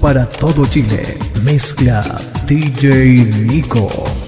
para todo Chile. Mezcla DJ Nico.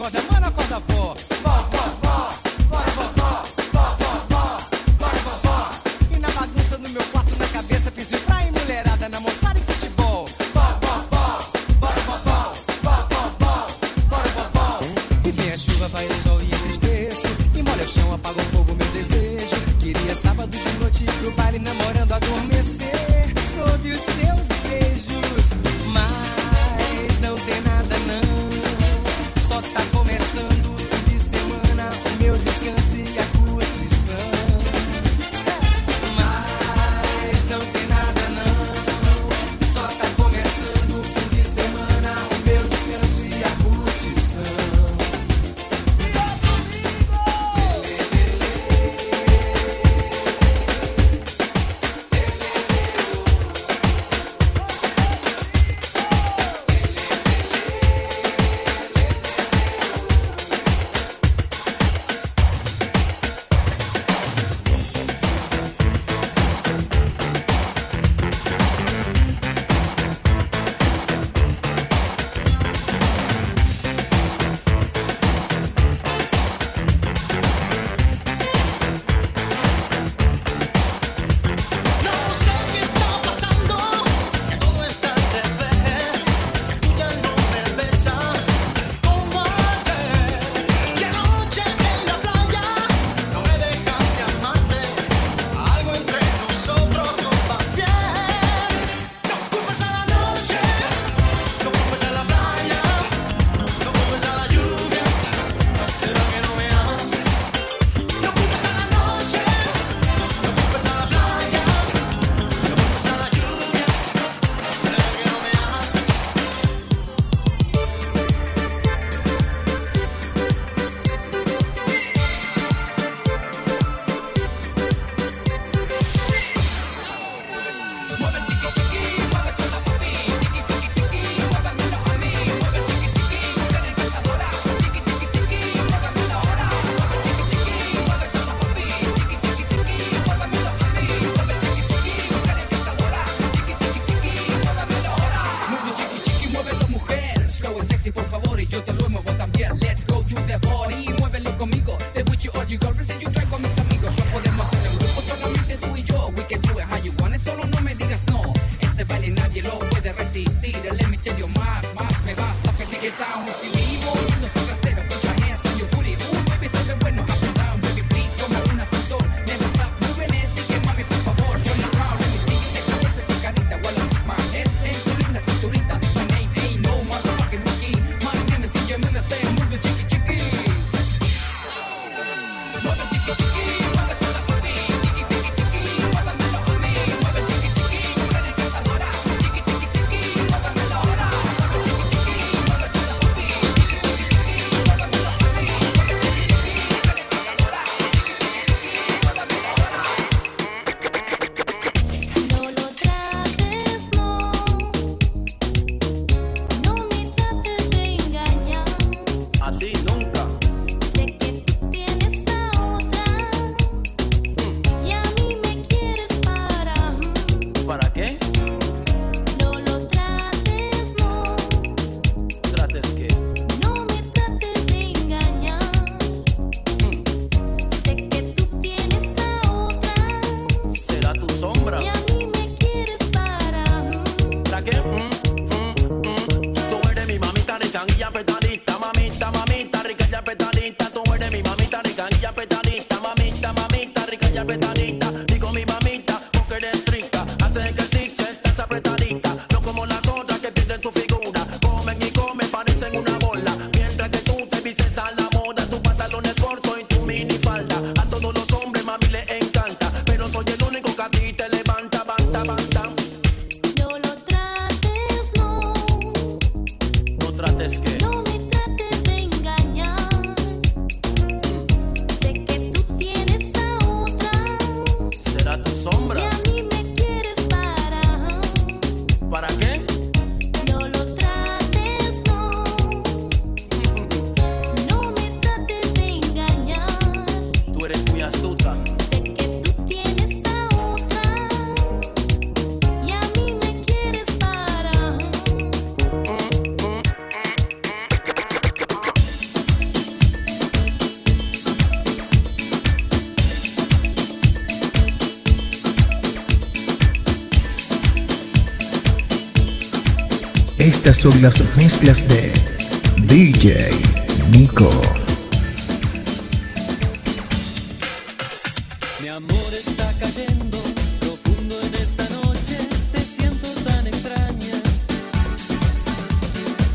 cause that. son las mezclas de DJ Nico. Mi amor está cayendo profundo en esta noche, te siento tan extraña.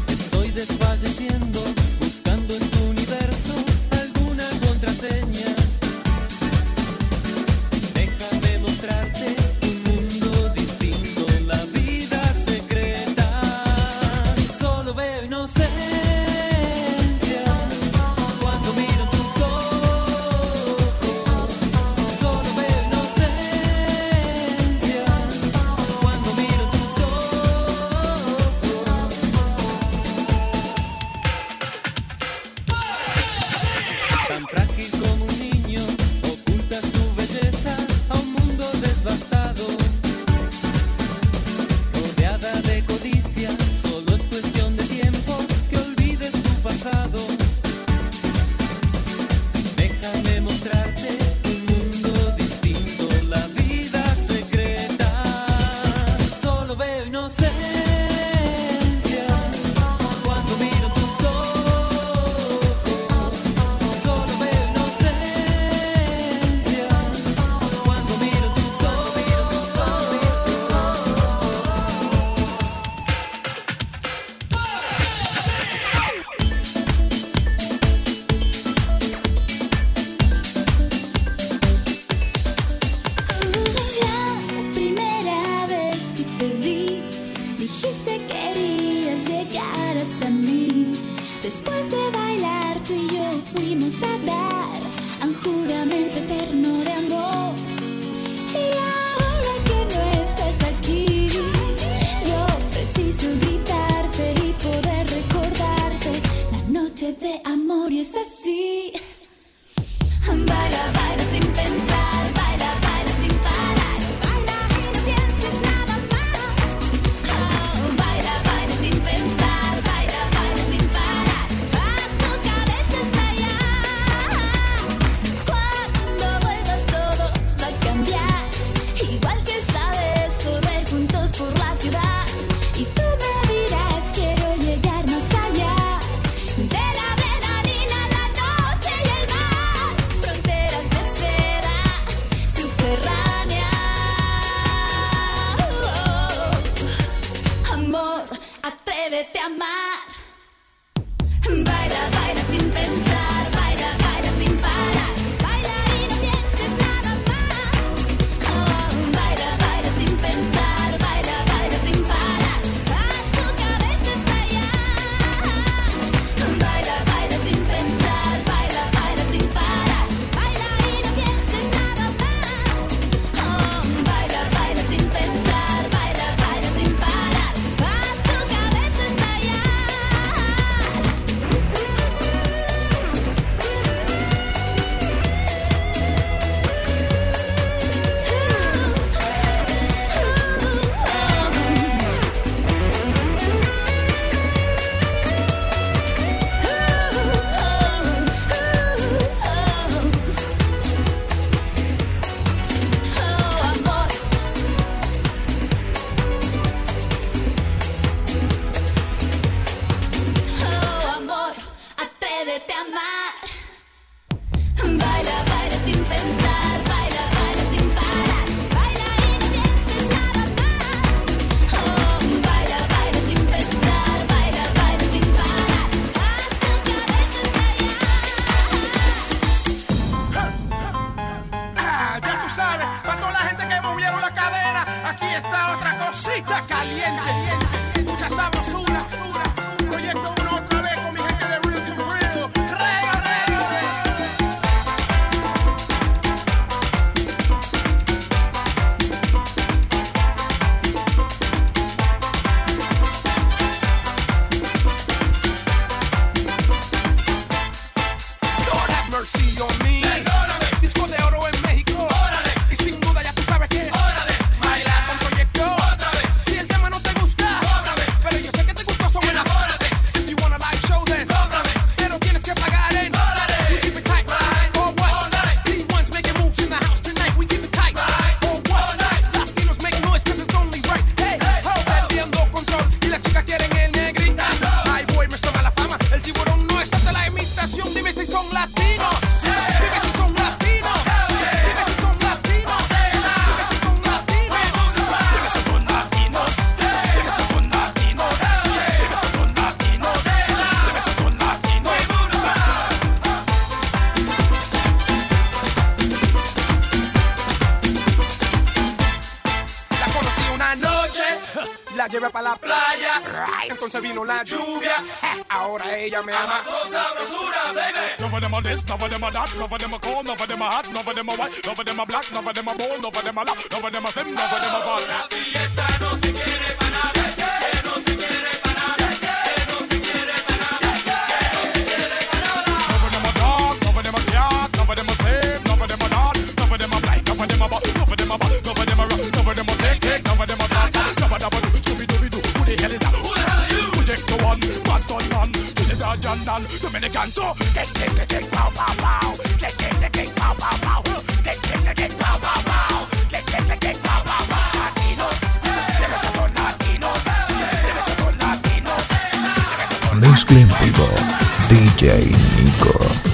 Estoy desfalleciendo. a un juramento eterno de amor. Y ahora que no estás aquí, yo preciso gritarte y poder recordarte. La noche de amor y es así. está otra cosita caliente, mucha sabrosura. a this, none of them a that, none of them a cold, none of them a hot, none of them a white, none of them a black, none of them a bone, none of them a laugh, none of them a thin, none of them a fat. New done Dominican so Kick kick kick pow pow pow. Kick kick kick pow pow pow. Kick kick kick pow pow pow. Kick kick kick pow pow pow. Latinos. Latinos. Latinos. Mezclen DJ Nico.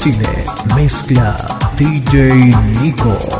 Chile, mezcla DJ Nico.